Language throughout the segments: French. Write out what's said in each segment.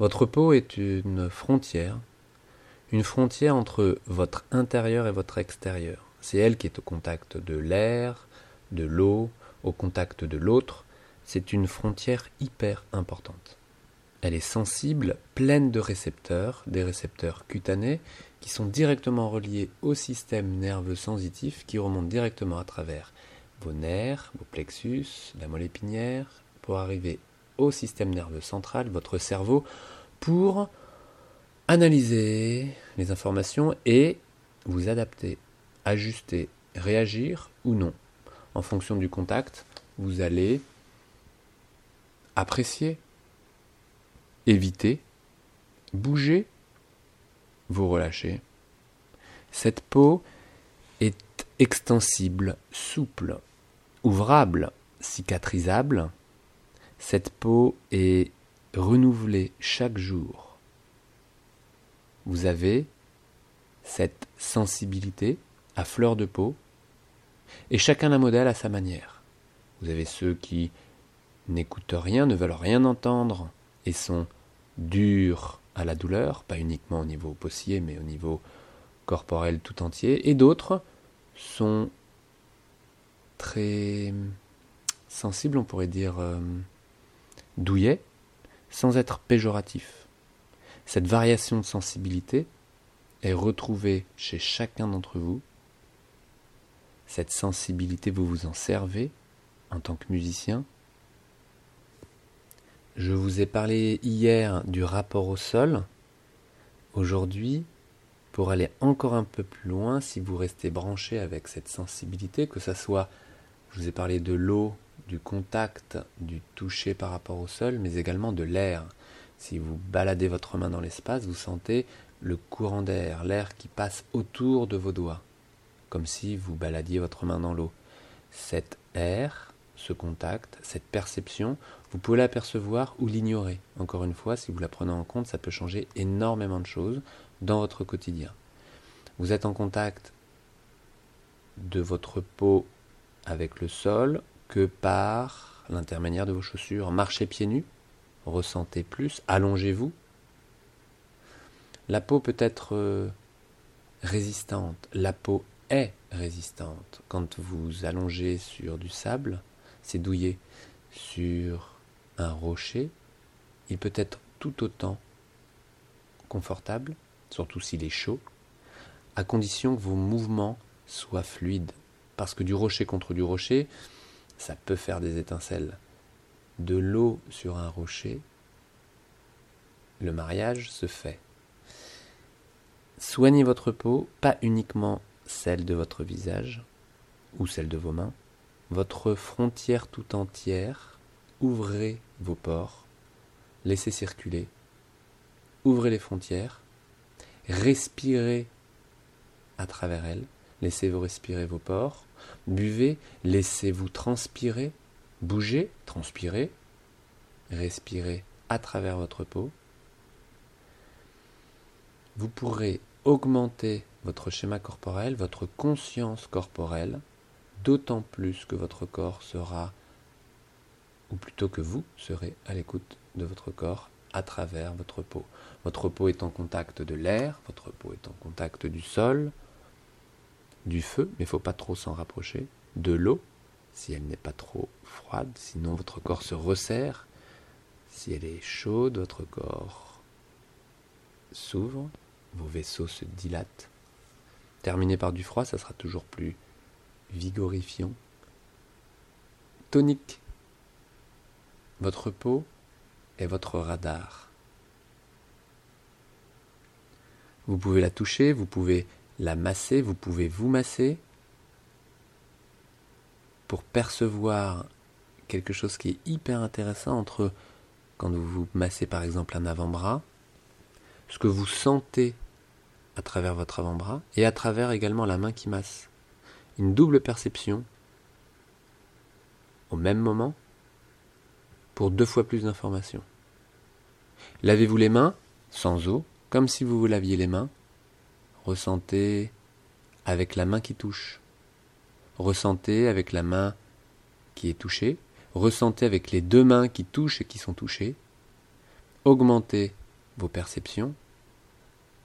Votre peau est une frontière, une frontière entre votre intérieur et votre extérieur. C'est elle qui est au contact de l'air, de l'eau, au contact de l'autre. C'est une frontière hyper importante. Elle est sensible, pleine de récepteurs, des récepteurs cutanés, qui sont directement reliés au système nerveux sensitif qui remonte directement à travers vos nerfs, vos plexus, la moelle épinière, pour arriver système nerveux central, votre cerveau, pour analyser les informations et vous adapter, ajuster, réagir ou non. En fonction du contact, vous allez apprécier, éviter, bouger, vous relâcher. Cette peau est extensible, souple, ouvrable, cicatrisable. Cette peau est renouvelée chaque jour. Vous avez cette sensibilité à fleur de peau et chacun la modèle à sa manière. Vous avez ceux qui n'écoutent rien, ne veulent rien entendre et sont durs à la douleur, pas uniquement au niveau possier, mais au niveau corporel tout entier, et d'autres sont très sensibles, on pourrait dire euh, douillets, sans être péjoratif. Cette variation de sensibilité est retrouvée chez chacun d'entre vous. Cette sensibilité, vous vous en servez en tant que musicien. Je vous ai parlé hier du rapport au sol. Aujourd'hui, pour aller encore un peu plus loin, si vous restez branché avec cette sensibilité, que ce soit, je vous ai parlé de l'eau, du contact, du toucher par rapport au sol, mais également de l'air. Si vous baladez votre main dans l'espace, vous sentez le courant d'air, l'air qui passe autour de vos doigts, comme si vous baladiez votre main dans l'eau. Cet air, ce contact, cette perception, vous pouvez l'apercevoir ou l'ignorer. Encore une fois, si vous la prenez en compte, ça peut changer énormément de choses dans votre quotidien. Vous êtes en contact de votre peau avec le sol que par l'intermédiaire de vos chaussures. Marchez pieds nus, ressentez plus, allongez-vous. La peau peut être euh, résistante, la peau est résistante. Quand vous allongez sur du sable, c'est douillé. Sur un rocher, il peut être tout autant confortable, surtout s'il est chaud, à condition que vos mouvements soient fluides. Parce que du rocher contre du rocher, ça peut faire des étincelles. De l'eau sur un rocher, le mariage se fait. Soignez votre peau, pas uniquement celle de votre visage ou celle de vos mains, votre frontière tout entière, ouvrez vos pores, laissez circuler, ouvrez les frontières, respirez à travers elles, laissez-vous respirer vos pores, buvez, laissez-vous transpirer, bougez, transpirez, respirez à travers votre peau. Vous pourrez augmenter votre schéma corporel, votre conscience corporelle, d'autant plus que votre corps sera, ou plutôt que vous serez à l'écoute de votre corps à travers votre peau. Votre peau est en contact de l'air, votre peau est en contact du sol, du feu, mais il ne faut pas trop s'en rapprocher, de l'eau, si elle n'est pas trop froide, sinon votre corps se resserre. Si elle est chaude, votre corps s'ouvre, vos vaisseaux se dilatent. Terminé par du froid, ça sera toujours plus vigorifiant. Tonique. Votre peau est votre radar. Vous pouvez la toucher, vous pouvez la masser, vous pouvez vous masser pour percevoir quelque chose qui est hyper intéressant entre quand vous vous massez par exemple un avant-bras, ce que vous sentez à travers votre avant-bras et à travers également la main qui masse. Une double perception au même moment pour deux fois plus d'informations. Lavez-vous les mains sans eau, comme si vous vous laviez les mains. Ressentez avec la main qui touche. Ressentez avec la main qui est touchée. Ressentez avec les deux mains qui touchent et qui sont touchées. Augmentez vos perceptions,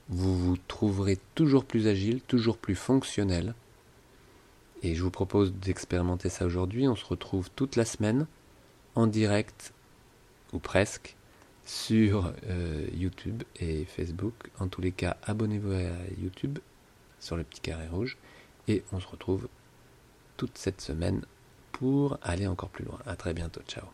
vous vous trouverez toujours plus agile, toujours plus fonctionnel. Et je vous propose d'expérimenter ça aujourd'hui. On se retrouve toute la semaine en direct, ou presque, sur euh, YouTube et Facebook. En tous les cas, abonnez-vous à YouTube sur le petit carré rouge. Et on se retrouve toute cette semaine pour aller encore plus loin. A très bientôt. Ciao.